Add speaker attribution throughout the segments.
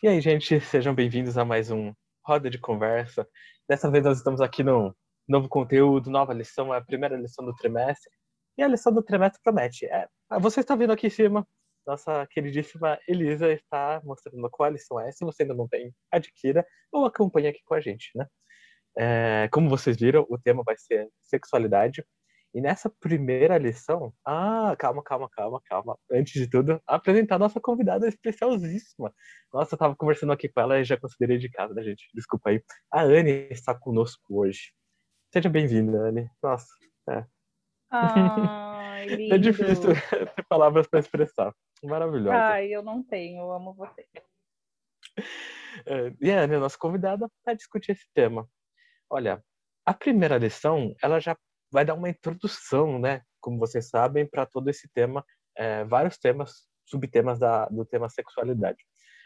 Speaker 1: E aí, gente, sejam bem-vindos a mais um Roda de Conversa. Dessa vez nós estamos aqui no novo conteúdo, nova lição, a primeira lição do trimestre. E a lição do trimestre promete. É, você está vendo aqui em cima, nossa queridíssima Elisa está mostrando qual a lição é. Se você ainda não tem, adquira ou acompanhe aqui com a gente, né? É, como vocês viram, o tema vai ser sexualidade. E nessa primeira lição, ah, calma, calma, calma, calma. Antes de tudo, apresentar a nossa convidada especialíssima. Nossa, eu tava conversando aqui com ela e já considerei de casa, né, gente? Desculpa aí. A Anne está conosco hoje. Seja bem-vinda, Anne. Nossa, é.
Speaker 2: Ai,
Speaker 1: é difícil ter palavras para expressar. Maravilhosa.
Speaker 2: Ai, eu não tenho, eu amo você.
Speaker 1: É, e a Anne, nossa convidada, para discutir esse tema. Olha, a primeira lição, ela já vai dar uma introdução, né? Como vocês sabem, para todo esse tema, é, vários temas, subtemas da, do tema sexualidade.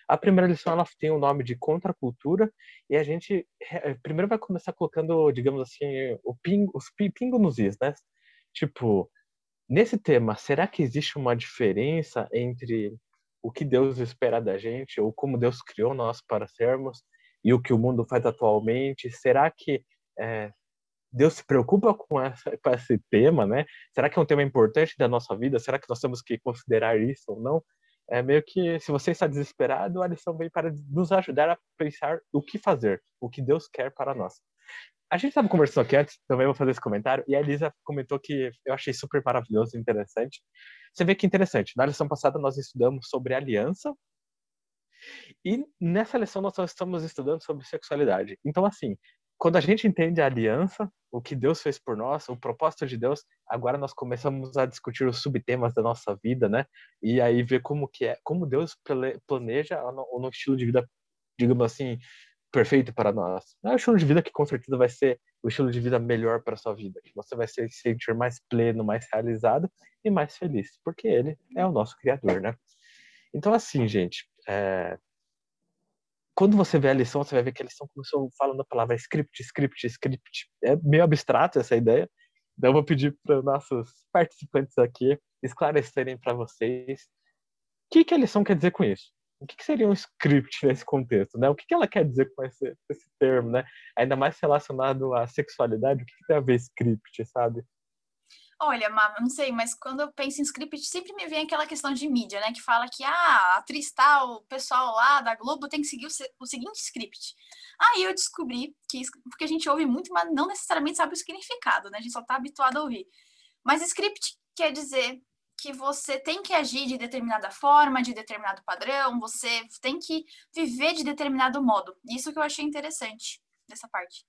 Speaker 1: A primeira lição ela tem o nome de contracultura e a gente é, primeiro vai começar colocando, digamos assim, o ping, os pingo nos is, né? Tipo, nesse tema, será que existe uma diferença entre o que Deus espera da gente ou como Deus criou nós para sermos e o que o mundo faz atualmente? Será que é, Deus se preocupa com, essa, com esse tema, né? Será que é um tema importante da nossa vida? Será que nós temos que considerar isso ou não? É meio que, se você está desesperado, a lição vem para nos ajudar a pensar o que fazer, o que Deus quer para nós. A gente estava conversando aqui antes, também vou fazer esse comentário, e a Elisa comentou que eu achei super maravilhoso interessante. Você vê que interessante, na lição passada nós estudamos sobre aliança, e nessa lição nós estamos estudando sobre sexualidade. Então, assim, quando a gente entende a aliança, o que Deus fez por nós, o propósito de Deus, agora nós começamos a discutir os subtemas da nossa vida, né? E aí ver como que é, como Deus planeja o no estilo de vida, digamos assim, perfeito para nós. É um estilo de vida que com certeza vai ser o estilo de vida melhor para sua vida, você vai se sentir mais pleno, mais realizado e mais feliz, porque Ele é o nosso Criador, né? Então assim, gente, é, quando você vê a lição, você vai ver que a lição começou falando a palavra script, script, script. É meio abstrato essa ideia. Então eu vou pedir para nossos participantes aqui esclarecerem para vocês o que, que a lição quer dizer com isso. O que, que seria um script nesse contexto, né? O que, que ela quer dizer com esse, esse termo, né? Ainda mais relacionado à sexualidade, o que, que tem a ver script, sabe?
Speaker 3: Olha, Mama, não sei, mas quando eu penso em script, sempre me vem aquela questão de mídia, né? Que fala que, ah, a atriz tal, o pessoal lá da Globo tem que seguir o, o seguinte script. Aí eu descobri que, porque a gente ouve muito, mas não necessariamente sabe o significado, né? A gente só tá habituado a ouvir. Mas script quer dizer que você tem que agir de determinada forma, de determinado padrão, você tem que viver de determinado modo. Isso que eu achei interessante dessa parte.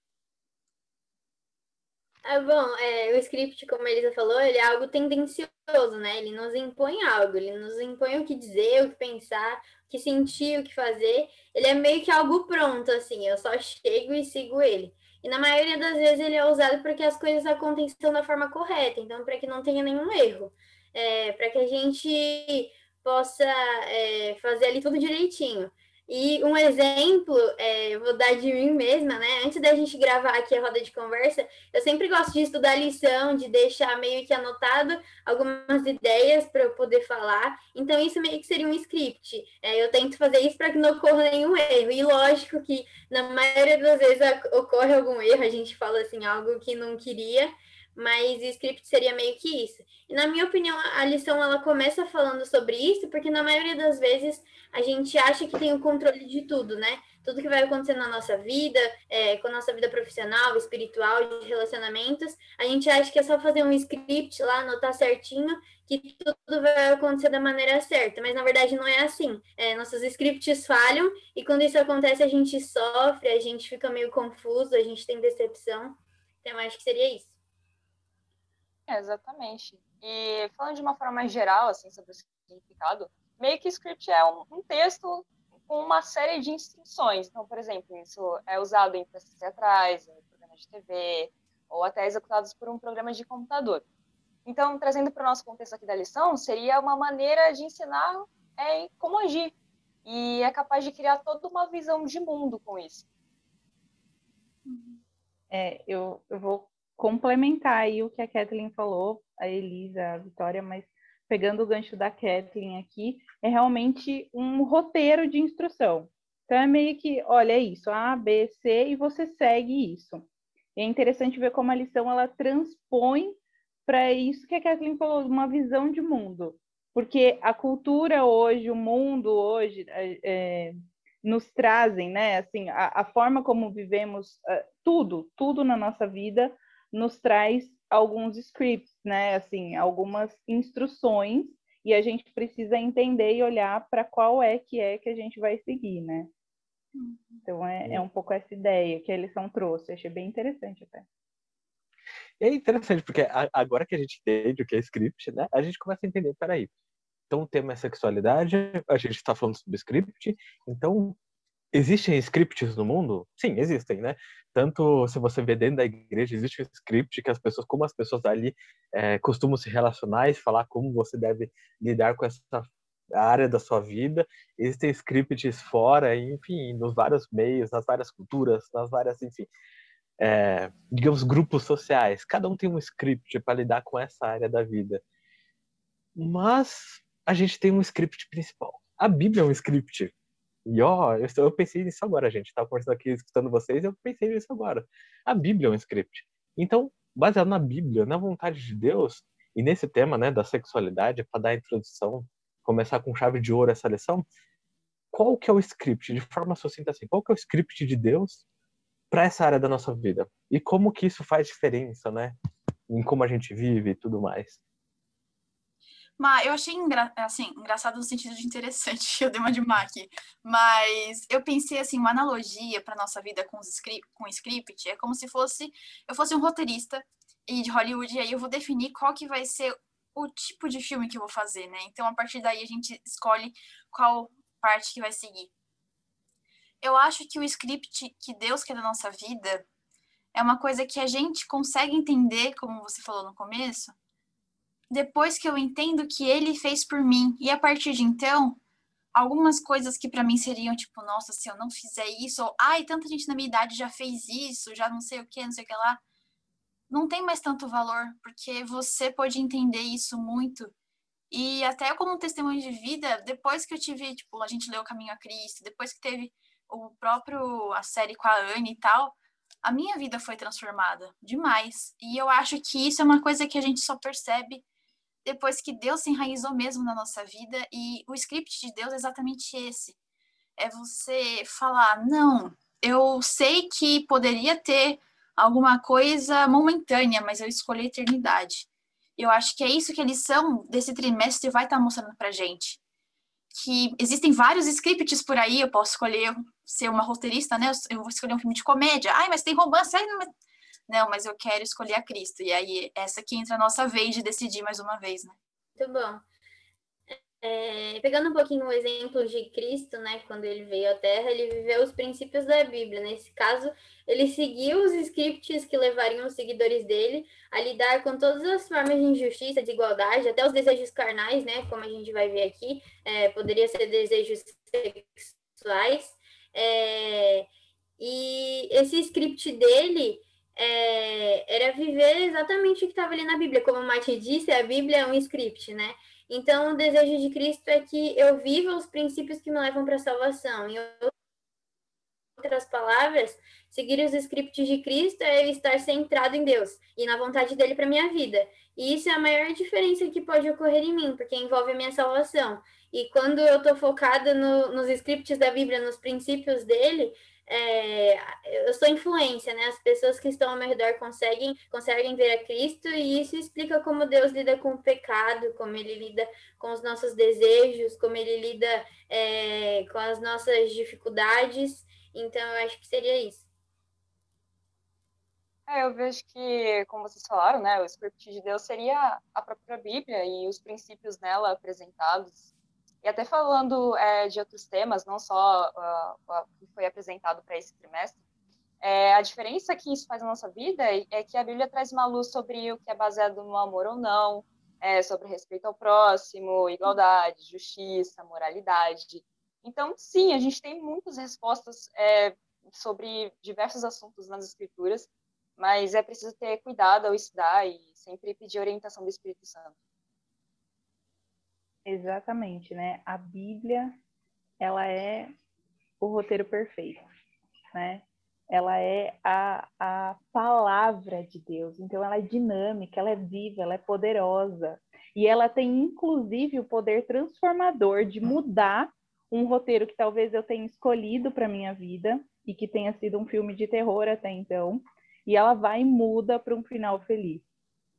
Speaker 4: Ah, bom, é, o script, como a Elisa falou, ele é algo tendencioso, né? Ele nos impõe algo, ele nos impõe o que dizer, o que pensar, o que sentir, o que fazer. Ele é meio que algo pronto, assim, eu só chego e sigo ele. E na maioria das vezes ele é usado para que as coisas aconteçam da forma correta, então para que não tenha nenhum erro. É, para que a gente possa é, fazer ali tudo direitinho. E um exemplo, é, vou dar de mim mesma, né? Antes da gente gravar aqui a roda de conversa, eu sempre gosto de estudar lição, de deixar meio que anotado algumas ideias para eu poder falar. Então, isso meio que seria um script. É, eu tento fazer isso para que não ocorra nenhum erro. E lógico que na maioria das vezes ocorre algum erro, a gente fala assim, algo que não queria mas script seria meio que isso. E na minha opinião, a lição ela começa falando sobre isso, porque na maioria das vezes a gente acha que tem o controle de tudo, né? Tudo que vai acontecer na nossa vida, é, com a nossa vida profissional, espiritual, de relacionamentos, a gente acha que é só fazer um script lá, anotar certinho, que tudo vai acontecer da maneira certa, mas na verdade não é assim. É, nossos scripts falham e quando isso acontece a gente sofre, a gente fica meio confuso, a gente tem decepção. Então, acho que seria isso.
Speaker 5: É, exatamente. E falando de uma forma mais geral, assim, sobre o significado, meio que script é um, um texto com uma série de instruções. Então, por exemplo, isso é usado em peças teatrais, em programas de TV, ou até executados por um programa de computador. Então, trazendo para o nosso contexto aqui da lição, seria uma maneira de ensinar é, como agir. E é capaz de criar toda uma visão de mundo com isso.
Speaker 2: É, eu, eu vou complementar aí o que a Kathleen falou, a Elisa, a Vitória, mas pegando o gancho da Kathleen aqui, é realmente um roteiro de instrução. Então é meio que, olha, é isso, A, B, C, e você segue isso. E é interessante ver como a lição ela transpõe para isso que a Kathleen falou, uma visão de mundo. Porque a cultura hoje, o mundo hoje, é, é nos trazem, né? Assim, a, a forma como vivemos uh, tudo, tudo na nossa vida nos traz alguns scripts, né? Assim, algumas instruções e a gente precisa entender e olhar para qual é que é que a gente vai seguir, né? Uhum. Então é, é um pouco essa ideia que a lição trouxe, achei bem interessante até.
Speaker 1: É interessante, porque agora que a gente entende o que é script, né, a gente começa a entender, peraí, então o tema é sexualidade, a gente está falando sobre script, então existem scripts no mundo? Sim, existem, né? Tanto se você vê dentro da igreja, existe um script que as pessoas, como as pessoas ali é, costumam se relacionar e falar como você deve lidar com essa área da sua vida. Existem scripts fora, enfim, nos vários meios, nas várias culturas, nas várias, enfim, é, digamos, grupos sociais. Cada um tem um script para lidar com essa área da vida. Mas a gente tem um script principal. A Bíblia é um script e ó, eu, eu pensei nisso agora, gente. Estava conversando aqui, escutando vocês, eu pensei nisso agora. A Bíblia é um script. Então, baseado na Bíblia, na vontade de Deus, e nesse tema, né, da sexualidade, para dar a introdução, começar com chave de ouro essa lição, qual que é o script, de forma sucinta assim, qual que é o script de Deus para essa área da nossa vida? E como que isso faz diferença, né, em como a gente vive e tudo mais?
Speaker 3: Mas eu achei engra assim, engraçado no sentido de interessante, eu dei uma de Mac. Mas eu pensei assim, uma analogia para nossa vida com, os script, com script é como se fosse eu fosse um roteirista e de Hollywood, e aí eu vou definir qual que vai ser o tipo de filme que eu vou fazer, né? Então, a partir daí, a gente escolhe qual parte que vai seguir. Eu acho que o script que Deus quer da nossa vida é uma coisa que a gente consegue entender, como você falou no começo, depois que eu entendo o que ele fez por mim. E a partir de então, algumas coisas que para mim seriam tipo, nossa, se eu não fizer isso, ou ai, tanta gente na minha idade já fez isso, já não sei o que, não sei o que lá, não tem mais tanto valor, porque você pode entender isso muito. E até como um testemunho de vida, depois que eu tive, tipo, a gente leu o Caminho a Cristo, depois que teve o próprio a série com a Anne e tal, a minha vida foi transformada demais. E eu acho que isso é uma coisa que a gente só percebe depois que Deus se enraizou mesmo na nossa vida e o script de Deus é exatamente esse. É você falar, não, eu sei que poderia ter alguma coisa momentânea, mas eu escolhi a eternidade. Eu acho que é isso que a lição desse trimestre vai estar mostrando pra gente. Que existem vários scripts por aí, eu posso escolher ser uma roteirista, né? Eu vou escolher um filme de comédia. Ai, mas tem romance. Ai, mas não, mas eu quero escolher a Cristo. E aí, essa que entra a nossa vez de decidir mais uma vez, né?
Speaker 4: Muito bom. É, pegando um pouquinho o exemplo de Cristo, né, quando ele veio à Terra, ele viveu os princípios da Bíblia. Nesse caso, ele seguiu os scripts que levariam os seguidores dele a lidar com todas as formas de injustiça, de igualdade, até os desejos carnais, né, como a gente vai ver aqui, é, poderia ser desejos sexuais. É, e esse script dele é, era viver exatamente o que estava ali na Bíblia. Como o Mati disse, a Bíblia é um script, né? Então, o desejo de Cristo é que eu viva os princípios que me levam para a salvação. Em outras palavras, seguir os scripts de Cristo é estar centrado em Deus e na vontade dele para minha vida. E isso é a maior diferença que pode ocorrer em mim, porque envolve a minha salvação. E quando eu estou focada no, nos scripts da Bíblia, nos princípios dele, é, eu sou influência, né? As pessoas que estão ao meu redor conseguem, conseguem ver a Cristo e isso explica como Deus lida com o pecado, como ele lida com os nossos desejos, como ele lida é, com as nossas dificuldades. Então, eu acho que seria isso.
Speaker 5: É, eu vejo que, como vocês falaram, né, o script de Deus seria a própria Bíblia e os princípios nela apresentados e até falando é, de outros temas, não só uh, o que foi apresentado para esse trimestre, é, a diferença que isso faz na nossa vida é, é que a Bíblia traz uma luz sobre o que é baseado no amor ou não, é, sobre respeito ao próximo, igualdade, justiça, moralidade. Então, sim, a gente tem muitas respostas é, sobre diversos assuntos nas Escrituras, mas é preciso ter cuidado ao estudar e sempre pedir orientação do Espírito Santo.
Speaker 2: Exatamente, né? A Bíblia, ela é o roteiro perfeito, né? Ela é a, a palavra de Deus, então ela é dinâmica, ela é viva, ela é poderosa. E ela tem, inclusive, o poder transformador de mudar um roteiro que talvez eu tenha escolhido para minha vida e que tenha sido um filme de terror até então, e ela vai e muda para um final feliz.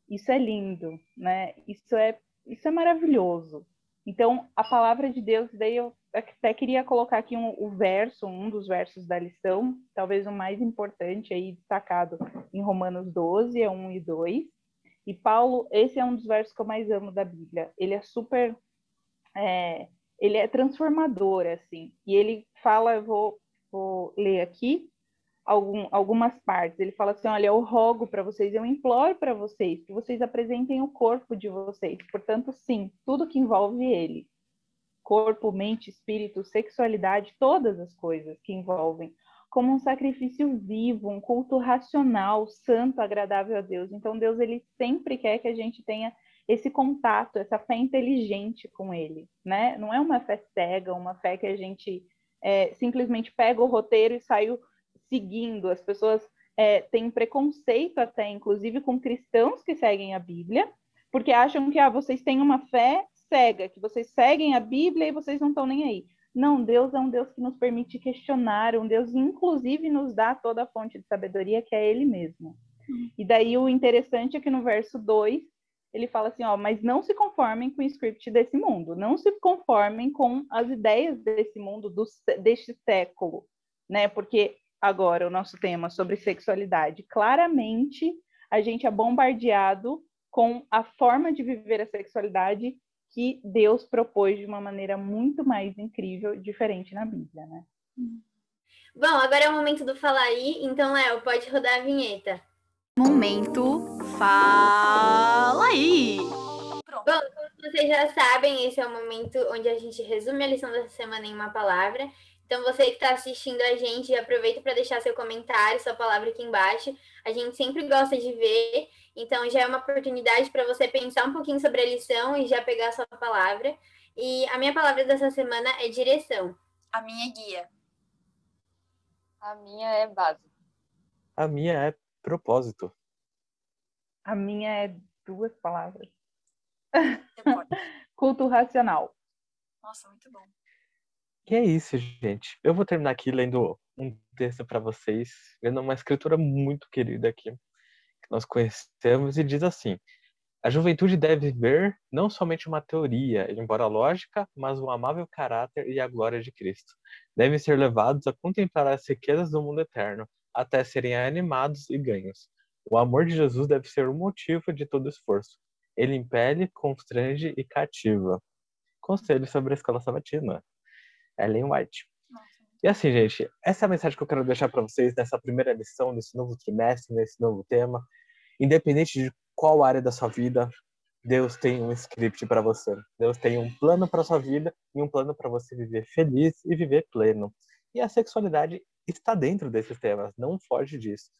Speaker 2: Isso é lindo, né? Isso é isso é maravilhoso. Então, a palavra de Deus, daí eu até queria colocar aqui um, o verso, um dos versos da lição, talvez o mais importante aí destacado em Romanos 12, 1 é e 2. E Paulo, esse é um dos versos que eu mais amo da Bíblia. Ele é super, é, ele é transformador, assim. E ele fala, eu vou, vou ler aqui, algum, algumas partes. Ele fala assim: Olha, eu rogo para vocês, eu imploro para vocês que vocês apresentem o corpo de vocês. Portanto, sim, tudo que envolve ele corpo, mente, espírito, sexualidade, todas as coisas que envolvem como um sacrifício vivo, um culto racional, santo, agradável a Deus. Então Deus ele sempre quer que a gente tenha esse contato, essa fé inteligente com Ele, né? Não é uma fé cega, uma fé que a gente é, simplesmente pega o roteiro e saiu seguindo. As pessoas é, têm preconceito até, inclusive, com cristãos que seguem a Bíblia, porque acham que ah, vocês têm uma fé cega, que vocês seguem a Bíblia e vocês não estão nem aí. Não, Deus é um Deus que nos permite questionar, um Deus inclusive nos dá toda a fonte de sabedoria que é Ele mesmo. Uhum. E daí o interessante é que no verso 2 ele fala assim, ó, mas não se conformem com o script desse mundo, não se conformem com as ideias desse mundo, do, deste século, né? Porque agora o nosso tema sobre sexualidade. Claramente, a gente é bombardeado com a forma de viver a sexualidade que Deus propôs de uma maneira muito mais incrível, diferente na Bíblia, né?
Speaker 4: Bom, agora é o momento do Fala Aí, então, Léo, pode rodar a vinheta.
Speaker 3: Momento Fala Aí!
Speaker 4: Bom, como vocês já sabem, esse é o momento onde a gente resume a lição dessa semana em uma palavra. Então, você que está assistindo a gente, aproveita para deixar seu comentário, sua palavra aqui embaixo. A gente sempre gosta de ver, então já é uma oportunidade para você pensar um pouquinho sobre a lição e já pegar a sua palavra. E a minha palavra dessa semana é direção.
Speaker 3: A minha é guia.
Speaker 5: A minha é base.
Speaker 1: A minha é propósito.
Speaker 2: A minha é duas palavras. Culto racional.
Speaker 3: Nossa, muito bom.
Speaker 1: E é isso, gente. Eu vou terminar aqui lendo um texto para vocês, lendo uma escritura muito querida aqui, que nós conhecemos, e diz assim: A juventude deve ver não somente uma teoria, embora lógica, mas o amável caráter e a glória de Cristo. Devem ser levados a contemplar as riquezas do mundo eterno, até serem animados e ganhos. O amor de Jesus deve ser o motivo de todo esforço. Ele impele, constrange e cativa. Conselho sobre a escola sabatina. Ellen White. E assim, gente, essa é a mensagem que eu quero deixar para vocês nessa primeira lição, nesse novo trimestre, nesse novo tema. Independente de qual área da sua vida, Deus tem um script para você. Deus tem um plano para sua vida e um plano para você viver feliz e viver pleno. E a sexualidade está dentro desses temas, não foge disso.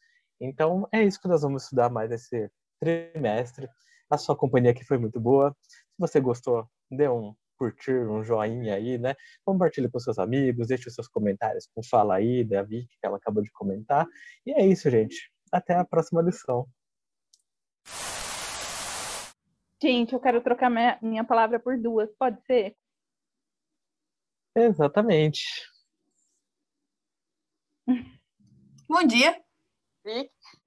Speaker 1: Então, é isso que nós vamos estudar mais esse trimestre. A sua companhia aqui foi muito boa. Se você gostou, dê um curtir, um joinha aí, né? Compartilhe com seus amigos, deixe os seus comentários com Fala aí, da Vicky, que ela acabou de comentar. E é isso, gente. Até a próxima lição.
Speaker 2: Gente, eu quero trocar minha, minha palavra por duas, pode ser?
Speaker 1: Exatamente.
Speaker 3: Bom dia.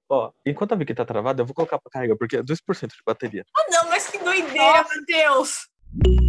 Speaker 1: Ó, enquanto a Vicky tá travada, eu vou colocar pra carregar, porque é 2% de bateria.
Speaker 3: Ah, não, mas que doideira, Nossa. meu Deus!